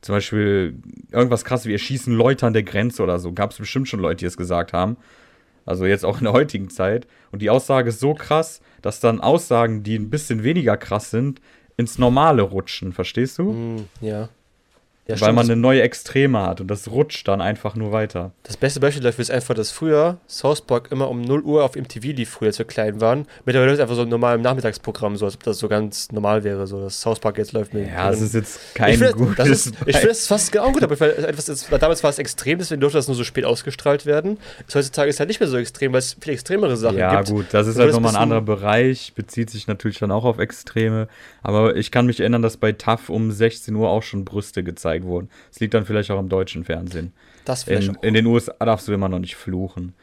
Zum Beispiel irgendwas krass wie erschießen Leute an der Grenze oder so. Gab es bestimmt schon Leute, die es gesagt haben. Also jetzt auch in der heutigen Zeit. Und die Aussage ist so krass, dass dann Aussagen, die ein bisschen weniger krass sind, ins Normale rutschen. Verstehst du?
Mm, ja. Ja,
Weil
stimmt,
man
das-
eine neue Extreme hat und das rutscht dann einfach nur weiter.
Das beste Beispiel dafür ist einfach, dass früher South Park immer um 0 Uhr auf MTV lief, früher, als wir klein waren. Mittlerweile ist es einfach so ein normales Nachmittagsprogramm, so als ob das so ganz normal wäre, so dass South Park jetzt läuft. mit-
Ja, es ist jetzt kein
finde,
gutes.
das ist, ich finde es fast genau gut, aber ist, damals war es extrem, deswegen durfte das nur so spät ausgestrahlt werden. Jetzt Heutzutage ist es halt nicht mehr so extrem, weil es viel extremere Sachen
ja,
gibt.
gut, das ist halt
das
nochmal ein anderer Bereich, bezieht sich natürlich dann auch auf Extreme. Aber ich kann mich erinnern, dass bei TAF um 16 Uhr auch schon Brüste gezeigt wurden. Das liegt dann vielleicht auch im deutschen Fernsehen.
Das vielleicht
In,
auch.
in den USA darfst du immer noch nicht fluchen.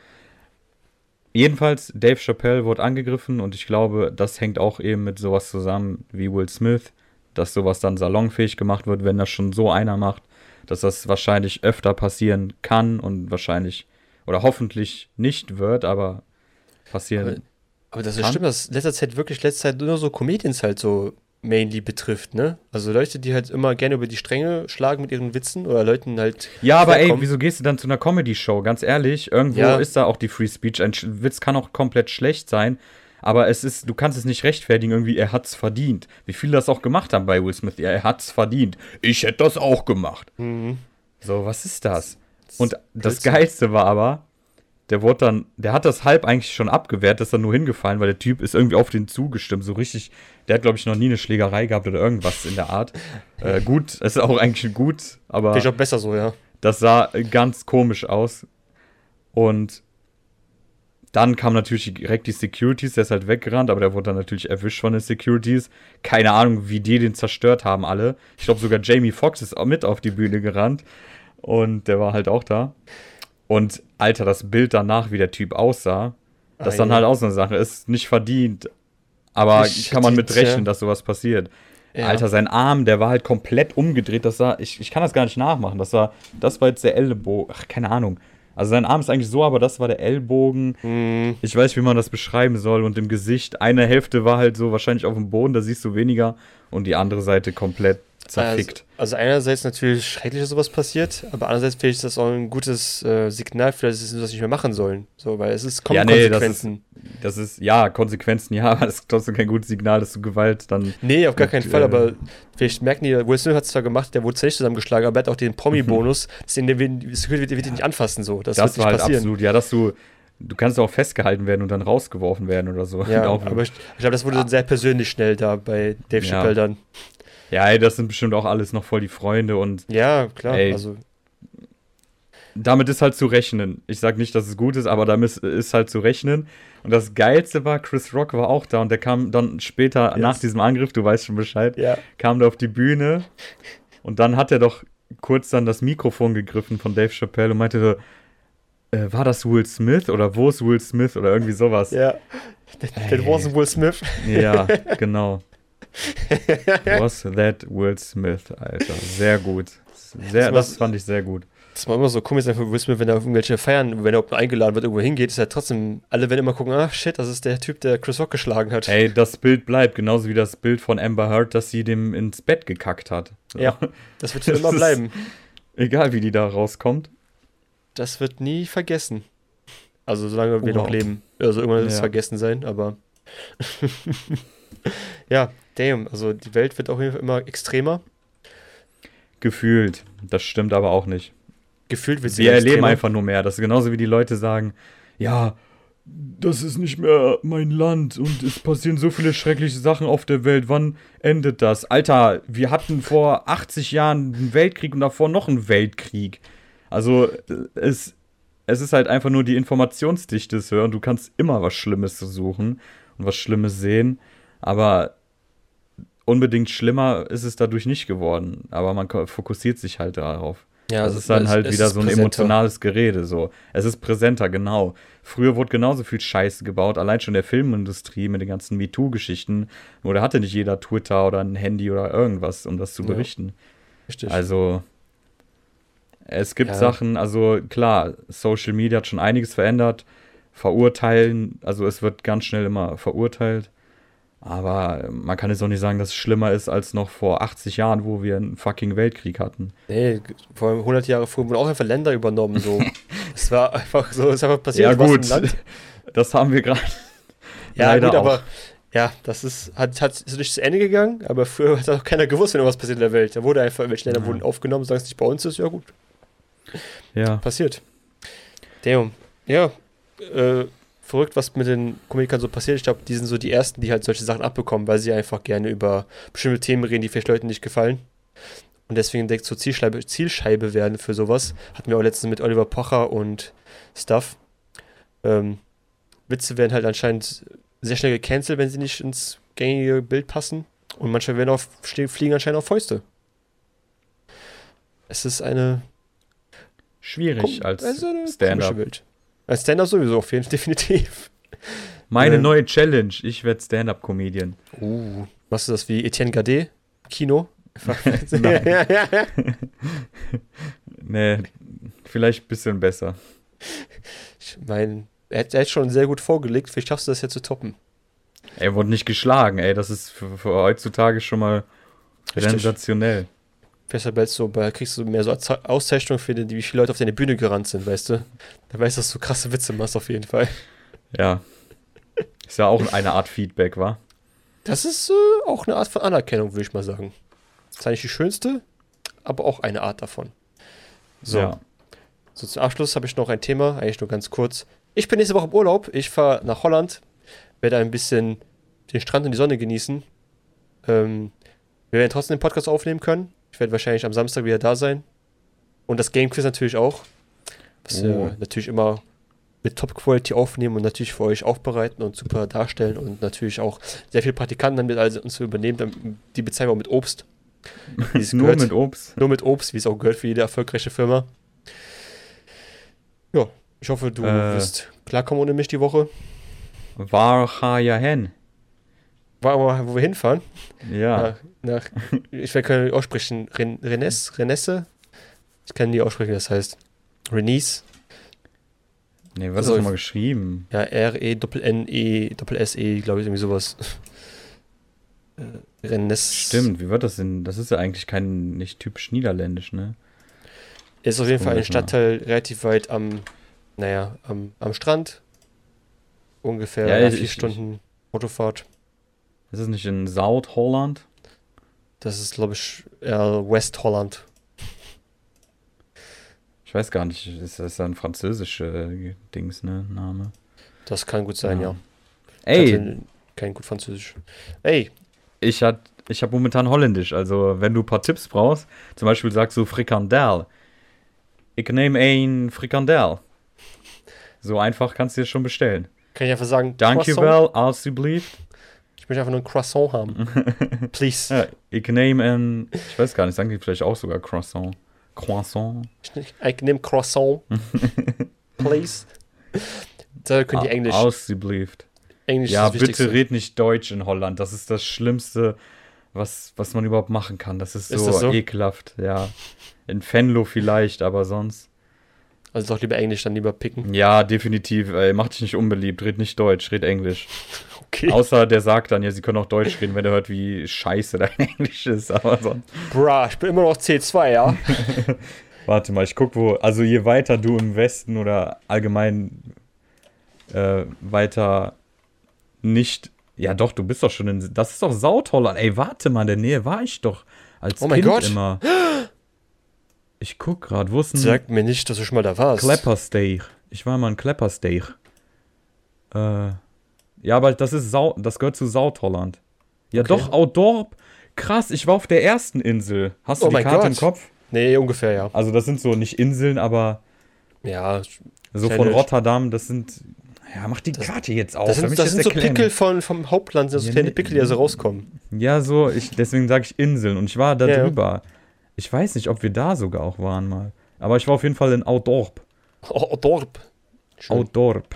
Jedenfalls, Dave Chappelle wurde angegriffen und ich glaube, das hängt auch eben mit sowas zusammen wie Will Smith, dass sowas dann salonfähig gemacht wird, wenn das schon so einer macht, dass das wahrscheinlich öfter passieren kann und wahrscheinlich oder hoffentlich nicht wird, aber passieren.
Aber das ist
kann.
stimmt, dass letzter Zeit wirklich letzter Zeit nur so Comedians halt so mainly betrifft, ne? Also Leute, die halt immer gerne über die Stränge schlagen mit ihren Witzen oder Leuten halt.
Ja, aber ey, wieso gehst du dann zu einer Comedy-Show? Ganz ehrlich, irgendwo
Ja.
ist da auch die Free Speech. Ein Witz kann auch komplett schlecht sein, aber es ist, du kannst es nicht rechtfertigen, irgendwie, er hat's verdient. Wie viele das auch gemacht haben bei Will Smith. Ja, er hat's verdient. Ich hätte das auch gemacht.
Mhm.
So, was ist das? Und das. Geilste war aber, der wurde dann, der hat das halb eigentlich schon abgewehrt, ist dann nur hingefallen, weil der Typ ist irgendwie auf den zugestimmt, so richtig, der hat glaube ich noch nie eine Schlägerei gehabt oder irgendwas in der Art. Äh, gut, es ist auch eigentlich gut, aber
Vielleicht auch besser so, ja.
das sah ganz komisch aus. Und dann kamen natürlich direkt die Securities, der ist halt weggerannt, aber der wurde dann natürlich erwischt von den Securities. Keine Ahnung, wie die den zerstört haben alle. Ich glaube sogar Jamie Foxx ist auch mit auf die Bühne gerannt. Und der war halt auch da. Und Alter, das Bild danach, wie der Typ aussah, das ist
Ah,
dann
ja.
halt auch so eine Sache. Ist nicht verdient. Aber
Nicht
kann man mit
verdient,
rechnen,
ja.
dass sowas passiert.
Ja.
Alter, sein Arm, der war halt komplett umgedreht. Das sah, ich, ich kann das gar nicht nachmachen. Das war, das war jetzt der Ellbogen. Ach, keine Ahnung. Also sein Arm ist eigentlich so, aber das war der Ellbogen.
Mhm.
Ich weiß, wie man das beschreiben soll. Und im Gesicht, eine Hälfte war halt so wahrscheinlich auf dem Boden, da siehst du weniger. Und die andere Seite komplett zerfickt.
Also, also einerseits natürlich schrecklich, dass sowas passiert, aber andererseits finde ich das auch ein gutes äh, Signal für, dass sie das nicht mehr machen sollen. So, weil es ist, kommen
Ja, nee, das
Konsequenzen.
Das ist, ja, Konsequenzen, ja, aber das ist trotzdem kein gutes Signal, dass du Gewalt dann.
Nee, auf gar keinen Fall,
äh,
aber vielleicht merken die, Will Smith hat es zwar gemacht, der wurde nicht zusammengeschlagen, aber er hat auch den Promi-Bonus, der wird, das wird, wird nicht anfassen, so. Das,
Das,
wird nicht
war halt
passieren.
absolut, ja, dass du du kannst auch festgehalten werden und dann rausgeworfen werden oder so.
Ja, aber ich, ich glaube, das wurde dann sehr persönlich schnell da bei Dave
Ja.
Chappelle dann.
Ja, ey, das sind bestimmt auch alles noch voll die Freunde und
Ja, klar.
Ey.
Also,
damit ist halt zu rechnen. Ich sag nicht, dass es gut ist, aber damit ist, halt zu rechnen. Und das Geilste war, Chris Rock war auch da und der kam dann später
Yes.
nach diesem Angriff, du weißt schon Bescheid,
ja.
kam da auf die Bühne und dann hat er doch kurz dann das Mikrofon gegriffen von Dave Chappelle und meinte so, äh, war das Will Smith oder wo ist Will Smith oder irgendwie sowas.
Ja.
Ey.
Das wasn't Will Smith.
Ja, genau. Was that Will Smith, Alter. Sehr gut. Sehr,
Das
das fand ich sehr gut.
Das war immer so komisch für Will Smith, wenn er auf irgendwelche Feiern, wenn er eingeladen wird, irgendwo hingeht, ist er trotzdem, alle werden immer gucken, ach shit, das ist der Typ, der Chris Rock geschlagen hat.
Ey, das Bild bleibt, genauso wie das Bild von Amber Heard, dass sie dem ins Bett gekackt hat.
Ja. Das wird für
Das
immer bleiben.
Egal, wie die da rauskommt.
Das wird nie vergessen. Also solange wir noch
Wow.
leben. Also irgendwann wird es
Ja.
vergessen sein, aber. ja, damn. Also die Welt wird auch immer extremer.
Gefühlt. Das stimmt aber auch nicht.
Gefühlt wird sie
Wir erleben
extremer.
einfach nur mehr. Das ist genauso wie die Leute sagen, ja, das ist nicht mehr mein Land und es passieren so viele schreckliche Sachen auf der Welt. Wann endet das? Alter, wir hatten vor 80 Jahren einen Weltkrieg und davor noch einen Weltkrieg. Also es, es ist halt einfach nur die Informationsdichte und du kannst immer was Schlimmes suchen und was Schlimmes sehen. Aber unbedingt schlimmer ist es dadurch nicht geworden. Aber man fokussiert sich halt darauf.
Ja,
das ist dann halt wieder so ein
präsenter.
emotionales Gerede. So. Es ist präsenter, genau. Früher wurde genauso viel Scheiße gebaut, allein schon der Filmindustrie mit den ganzen MeToo-Geschichten. Nur da hatte nicht jeder Twitter oder ein Handy oder irgendwas, um das zu
Ja.
berichten.
Richtig.
Also, es gibt
Ja.
Sachen, also klar, Social Media hat schon einiges verändert. Verurteilen, also es wird ganz schnell immer verurteilt. Aber man kann jetzt auch nicht sagen, dass es schlimmer ist als noch vor 80 Jahren, wo wir einen fucking Weltkrieg hatten.
nee, vor allem 100 Jahre früher wurden auch einfach Länder übernommen. So. es war einfach so, es ist einfach passiert.
Ja, gut. Das haben wir gerade.
Ja,
Leider
gut,
auch.
aber ja, das ist, hat, hat, ist nicht zu Ende gegangen, aber früher hat auch keiner gewusst, wenn irgendwas passiert in der Welt. Da wurde einfach, irgendwelche Länder
Ja.
wurden aufgenommen, solange es nicht bei uns ist, ja gut,
Ja.
passiert. Damn. Ja, äh, verrückt, was mit den Komikern so passiert. Ich glaube, die sind so die Ersten, die halt solche Sachen abbekommen, weil sie einfach gerne über bestimmte Themen reden, die vielleicht Leuten nicht gefallen. Und deswegen direkt zur Zielscheibe, Zielscheibe werden für sowas. Hatten wir auch letztens mit Oliver Pocher und Stuff. Ähm, Witze werden halt anscheinend sehr schnell gecancelt, wenn sie nicht ins gängige Bild passen. Und manchmal werden auch, fliegen anscheinend auch Fäuste. Es ist eine
Schwierig
Kom-
als
also
Stand-up.
Als Stand-up sowieso, auf jeden Fall, definitiv.
Meine
Ähm.
neue Challenge, ich werde Stand-Up-Comedian.
Uh, machst du das wie Etienne Gade? Kino? Ja, ja, ja.
Nee, vielleicht ein bisschen besser.
Ich meine, er hat, er hat schon sehr gut vorgelegt, vielleicht schaffst du das ja zu toppen.
Er wurde nicht geschlagen, ey, das ist für, für heutzutage schon mal
Richtig.
sensationell.
Halt so, bei, kriegst du mehr so Auze- Auszeichnung für die, wie viele Leute auf deine Bühne gerannt sind, weißt du? Da weißt du, dass du krasse Witze machst, auf jeden Fall.
Ja. Ist ja auch eine Art Feedback, wa?
Das ist äh, auch eine Art von Anerkennung, würde ich mal sagen. Zwar nicht die schönste, aber auch eine Art davon. So,
Ja.
so zum Abschluss habe ich noch ein Thema, eigentlich nur ganz kurz. Ich bin nächste Woche im Urlaub. Ich fahre nach Holland, werde ein bisschen den Strand und die Sonne genießen. Ähm, wir werden trotzdem den Podcast aufnehmen können. Ich werde wahrscheinlich am Samstag wieder da sein. Und das Game Quiz natürlich auch. Was
Oh.
wir natürlich immer mit Top-Quality aufnehmen und natürlich für euch aufbereiten und super darstellen und natürlich auch sehr viele Praktikanten dann mit also uns übernehmen. Dann- Die bezahlen wir auch mit Obst.
Nur
gehört.
mit Obst.
Nur mit Obst, wie es auch gehört für jede erfolgreiche Firma. Ja, ich hoffe, du
Äh.
wirst klarkommen ohne mich die Woche.
War ja hen.
Wo wir hinfahren.
Ja.
Nach, nach, ich kann nicht aussprechen. Ren, Renesse? Renesse? Ich kann nie aussprechen, wie das heißt. Renice.
Nee, was
Also,
hast du mal geschrieben?
Ja, R-E-N-E-S-E, glaube ich, irgendwie sowas. Äh, Renesse.
Stimmt, wie wird das denn? Das ist ja eigentlich kein, nicht typisch niederländisch, ne?
Ist auf jeden Fall ein
ne?
Stadtteil relativ weit am, naja, am, am Strand. Ungefähr
Ja, ich-
vier
ich-
Stunden Autofahrt.
Ist es nicht in South-Holland?
Das ist, glaube ich, eher West Holland.
Ich weiß gar nicht, ist das ein französischer Dings, ne? Name.
Das kann gut sein,
Ja.
ja.
Ey,
hatte Kein gut Französisch. Ey,
ich hat, ich habe momentan Holländisch. Also, wenn du ein paar Tipps brauchst, zum Beispiel sagst du Frikandel. Ich nehme ein Frikandel. So einfach kannst du dir schon bestellen.
kann ich einfach sagen,
Danke well, alsjeblieft.
Ich möchte einfach nur ein Croissant haben. Please.
Ja, ich nehme ein, ich weiß gar nicht, sagen die vielleicht auch sogar Croissant. Croissant.
Ich, ich nehme Croissant. Please. Da können die Englisch.
Alsjeblieft.
Englisch
Ja, bitte red nicht Deutsch in Holland. Das ist das Schlimmste, was, was man überhaupt machen kann. Das ist so,
Ist das so?
ekelhaft, ja. In Venlo vielleicht, aber sonst.
Also doch lieber Englisch, dann lieber picken.
Ja, definitiv. Ey, mach dich nicht unbeliebt. Red nicht Deutsch, red Englisch.
Okay.
Außer der sagt dann, ja, sie können auch Deutsch reden, wenn er hört, wie scheiße dein Englisch ist. Aber sonst.
Bruh, ich bin immer noch C2, ja?
Warte mal, ich guck, wo. Also, je weiter du im Westen oder allgemein äh, weiter nicht. Ja, doch, du bist doch schon in. Das ist doch Sautholland. Ey, warte mal, in der Nähe war ich doch als
Oh mein
Kind
Gott.
immer. Ich guck gerade, wo ist ein
Sag mir nicht, dass du schon mal da warst.
Kleppersteig? Ich war mal in Kleppersteig. Äh, ja, aber das ist Sau, das gehört zu Sautholland. Ja,
Okay.
doch, Outdorp. Krass, ich war auf der ersten Insel. Hast du
Oh
die Karte im
Gott.
Kopf?
Nee, ungefähr, ja.
Also, das sind so nicht Inseln, aber
Ja,
so von Rotterdam, das sind. Ja, mach die Karte jetzt auf.
das sind, das sind so. Pickel von, vom Hauptland, das sind so
Ja,
kleine. Pickel, die da so rauskommen.
Ja, so, ich, deswegen sage ich Inseln. Und ich war da
Ja,
drüber. Ich weiß nicht, ob wir da sogar auch waren mal. Aber ich war auf jeden Fall in Outdorp.
Oh, Dorp. Schön.
Outdorp.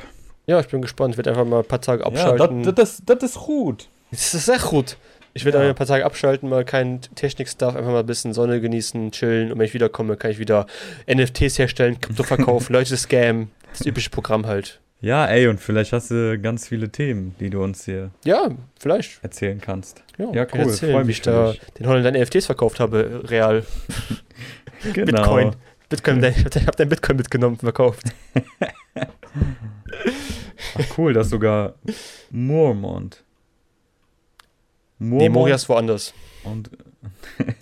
Ja, ich bin gespannt. Ich werde einfach mal ein paar Tage
Ja,
abschalten.
das, das, das ist gut.
das ist sehr gut. Ich werde
Ja.
einfach ein paar Tage abschalten, mal keinen Technik-Stuff, einfach mal ein bisschen Sonne genießen, chillen. Und wenn ich wiederkomme, kann ich wieder NFTs herstellen, Krypto verkaufen, Leute scammen. Das übliche Programm halt.
Ja, ey, und vielleicht hast du ganz viele Themen, die du uns hier
Ja, vielleicht.
erzählen kannst.
Ja,
Ja, cool,
erzählen,
freu
wie
mich
ich da
dich.
den Holländern NFTs verkauft habe, real.
Genau.
Bitcoin. Bitcoin, ich hab dein Bitcoin mitgenommen, verkauft.
Ach, cool, das ist sogar Moormont. Moormont
Nee, Moria ist woanders.
und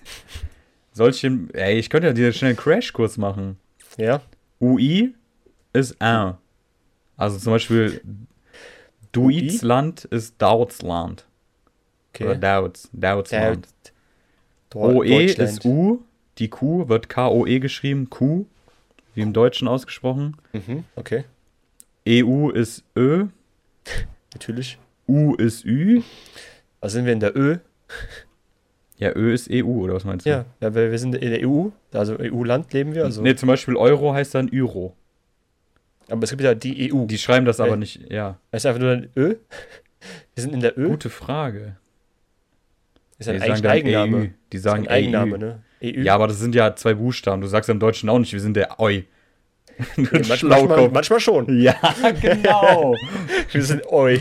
solche, ey, ich könnte ja dir schnell einen Crashkurs machen.
Ja?
UI ist ein. Also zum Beispiel Duitsland ist Deutschland. Oder
Okay.
Deutsch, Deutschland.
Deu-
OE ist U, die Q wird K-O-E geschrieben, Q, wie im Deutschen ausgesprochen.
Mhm, okay.
EU ist Ö,
Natürlich.
U ist Ü.
Also sind wir in der Ö.
Ja, Ö ist EU, oder was meinst du?
Ja, ja weil wir sind in der EU. Also EU-Land leben wir. Also.
Nee, zum Beispiel Euro heißt dann Euro.
Aber es gibt ja die EU.
Die schreiben das aber
Ey.
nicht, ja.
ist einfach nur ein Ö. Wir sind in der Ö.
Gute Frage.
Ist ein
Die
eigentlich
dann
Eigenname.
EU. Die sagen
Eigenname,
EU.
ne? EU.
Ja, aber das sind ja zwei Buchstaben. Du sagst ja im Deutschen auch nicht, wir sind der Oi. Du
manchmal,
Schlaukopf.
manchmal schon.
Ja, genau.
Wir sind Oi.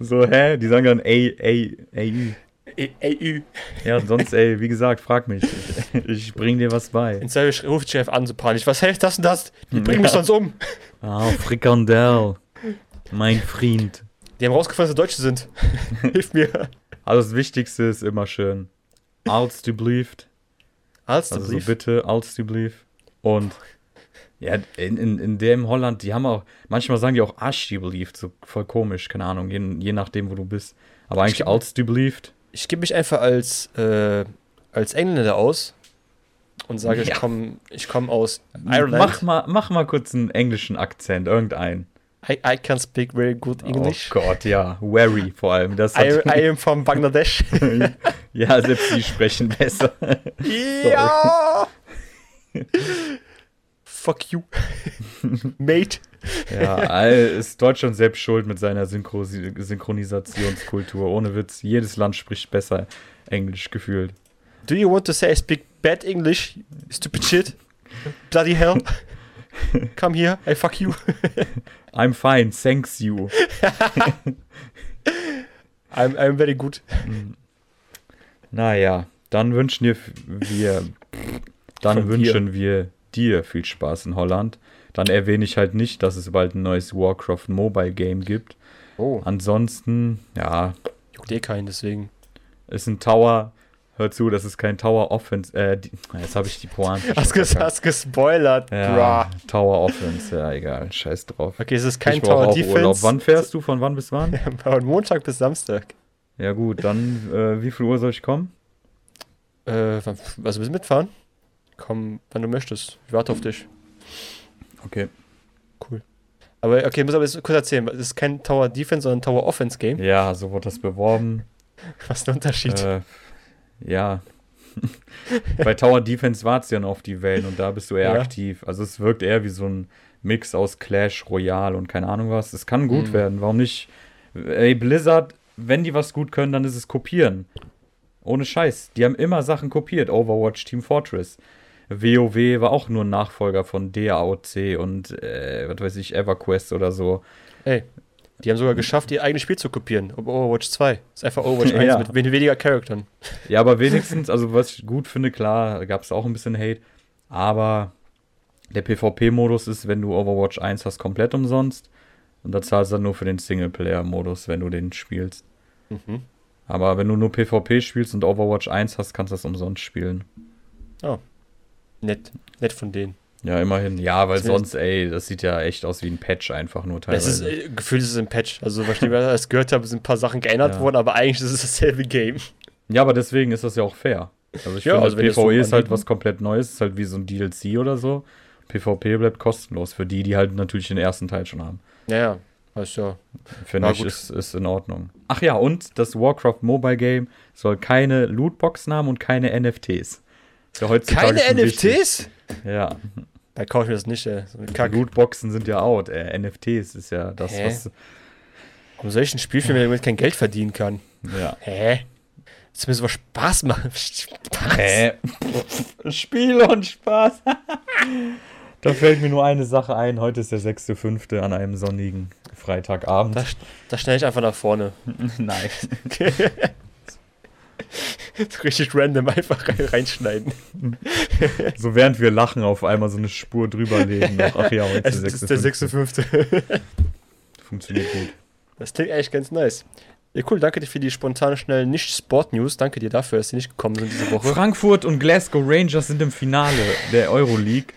so, hä? Die sagen dann A, A, AU.
E- EU.
Ja, sonst, ey, wie gesagt, frag mich. Ich, bring dir was bei.
In Service ruft Chef an, so panisch. Was hilft das und das? Die bringen mich sonst um.
Ah, Frikandel. Mein Freund.
Die haben rausgefunden, dass wir Deutsche sind. Hilf mir.
Also das Wichtigste ist immer schön. Alsjeblieft.
Als
Also so bitte, alsjeblieft. Und ja, in, in, in dem Holland, die haben auch, manchmal sagen die auch alsjeblieft, so voll komisch, keine Ahnung, je, je nachdem, wo du bist. Aber eigentlich
Stimmt.
alsjeblieft.
Ich gebe mich einfach als, äh, als Engländer aus und sage, ich
Ja.
komme ich komm aus Ireland.
Mach mal, mach mal kurz einen englischen Akzent, irgendeinen.
I, I can speak very good English.
Oh Gott, ja. Very vor allem. Das
I, I am from Bangladesh.
ja, selbst die sprechen besser.
ja! Fuck you. Mate.
Ja, ist Deutschland selbst schuld mit seiner Synchro Synchronisationskultur. Ohne Witz, jedes Land spricht besser Englisch gefühlt.
Do you want to say I speak bad English? Stupid shit. Bloody hell. Come here, I fuck you.
I'm fine, thanks you.
I'm, I'm very good.
Naja, dann wünschen wir, wir dann
Von
wünschen wir dir viel Spaß in Holland. Dann erwähne ich halt nicht, dass es bald ein neues Warcraft Mobile Game gibt.
Oh.
Ansonsten, ja,
Juckt eh keinen, deswegen.
ist ein Tower. Hör zu, das ist kein Tower Offense. Äh, die, jetzt habe ich die Pointe.
Hast, ges hast gespoilert,
Ja,
bra.
Tower Offense, ja, egal. Scheiß drauf.
Okay, es ist kein
ich
Tower Defense.
Urlaub. Wann fährst du? Von wann bis wann?
Von Montag bis Samstag.
Ja, gut, dann, äh, wie viel Uhr soll ich kommen?
Äh, wann- also willst du mitfahren? Komm, wann du möchtest. Ich warte auf dich.
Okay.
Aber okay, ich muss aber jetzt kurz erzählen. Es ist kein Tower Defense, sondern Tower Offense Game.
Ja, so wurde das beworben.
Was ist der Unterschied?
Äh, ja. Bei Tower Defense wartest du ja noch auf die Wellen und da bist du eher
Ja.
aktiv. Also es wirkt eher wie so ein Mix aus Clash Royale und keine Ahnung was. Es kann gut
Mhm.
werden. Warum nicht? Ey, Blizzard, wenn die was gut können, dann ist es kopieren. Ohne Scheiß. Die haben immer Sachen kopiert. Overwatch, Team Fortress. WoW war auch nur ein Nachfolger von DAOC und äh, was weiß ich, EverQuest oder so.
Ey, die haben sogar geschafft, ihr eigenes Spiel zu kopieren. Ob Overwatch 2. Ist einfach Overwatch 1
Ja.
mit wen- weniger Charakteren.
Ja, aber wenigstens, also was ich gut finde, klar, gab es auch ein bisschen Hate, aber der PvP-Modus ist, wenn du Overwatch 1 hast, komplett umsonst. Und da zahlst du dann nur für den Singleplayer-Modus, wenn du den spielst.
Mhm.
Aber wenn du nur PvP spielst und Overwatch 1 hast, kannst du das umsonst spielen.
Nett. Nett von denen.
Ja, immerhin. Ja, weil sonst, ey, das sieht ja echt aus wie ein Patch einfach nur
Es
teilweise.
ist, äh, gefühlt ist es ein Patch. Also, was ich gehört habe, sind ein paar Sachen geändert
Ja.
worden, aber eigentlich ist es dasselbe Game.
ja, aber deswegen ist das ja auch fair. Also ich
Ja,
finde,
also das so
PvE ist halt was komplett Neues, ist halt wie so ein DLC oder so. PvP bleibt kostenlos für die, die halt natürlich den ersten Teil schon haben.
Ja, ja. Weißt ja.
Finde ich,
gut.
ist, ist in Ordnung. Ach ja, und das Warcraft Mobile Game soll keine Lootboxen haben und keine NFTs. Ja
Keine
schon wichtig.
NFTs?
Ja,
Da kaufe ich mir das nicht, ey. So Kack.
Lootboxen sind ja out. Äh, NFTs ist ja das,
Hä?
was.
Warum soll ich ein Spiel spielen, wenn ich kein Geld verdienen kann?
Ja.
Hä? Das müssen wir Spaß machen. Spaß.
Hä? Spiel und Spaß. da fällt mir nur eine Sache ein. Heute ist der 6.5. an einem sonnigen Freitagabend.
Das, das schneide ich einfach nach vorne.
Nein.
Richtig random einfach rein, reinschneiden.
So während wir lachen, auf einmal so eine Spur drüber legen. noch. Ach ja, heute
Es ist
der
der
6.5.
6.5.
Funktioniert gut.
Das klingt eigentlich ganz nice. Ja, cool, danke dir für die spontanen, schnellen Nicht-Sport-News. Danke dir dafür, dass sie nicht gekommen sind diese Woche.
Frankfurt und Glasgow Rangers sind im Finale der Euroleague.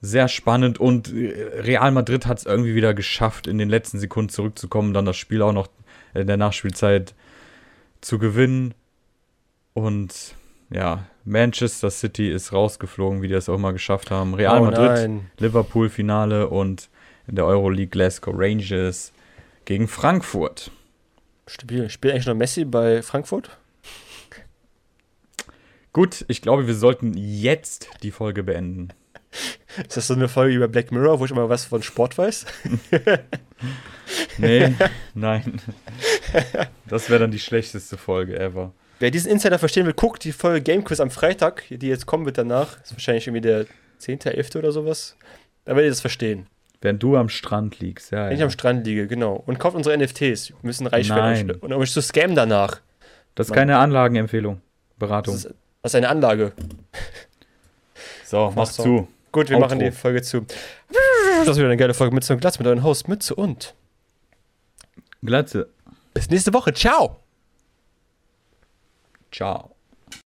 Sehr spannend und äh, Real Madrid hat es irgendwie wieder geschafft, in den letzten Sekunden zurückzukommen, dann das Spiel auch noch in der Nachspielzeit zu gewinnen. Und ja, Manchester City ist rausgeflogen, wie die das auch immer geschafft haben. Real
Oh
Madrid,
nein.
Liverpool Finale und in der Euroleague Glasgow Rangers gegen Frankfurt.
Stabil. Spielt eigentlich noch Messi bei Frankfurt?
Gut, ich glaube, wir sollten jetzt die Folge beenden.
Ist das so eine Folge über Black Mirror, wo ich immer was von Sport weiß?
Nee, nein. Das wäre dann die schlechteste Folge ever.
Wer diesen Insider verstehen will, guckt die Folge Game Quiz am Freitag, die jetzt kommen wird danach. Ist wahrscheinlich irgendwie der 10., 11. oder sowas. Da werdet ihr das verstehen.
Während du am Strand liegst, ja.
Wenn ich
ja.
am Strand liege, genau. Und kauft unsere NFTs. Wir müssen reich
Nein.
werden. Und um mich zu scammen danach.
Das ist keine Anlagenempfehlung. Beratung.
Das ist, das ist eine Anlage.
So, mach
so.
zu.
Gut, wir
Outro.
machen die Folge zu. Das ist wieder eine geile Folge Mütze und Glatz mit euren Host Mütze und.
Glatze.
Bis nächste Woche. Ciao!
Ciao.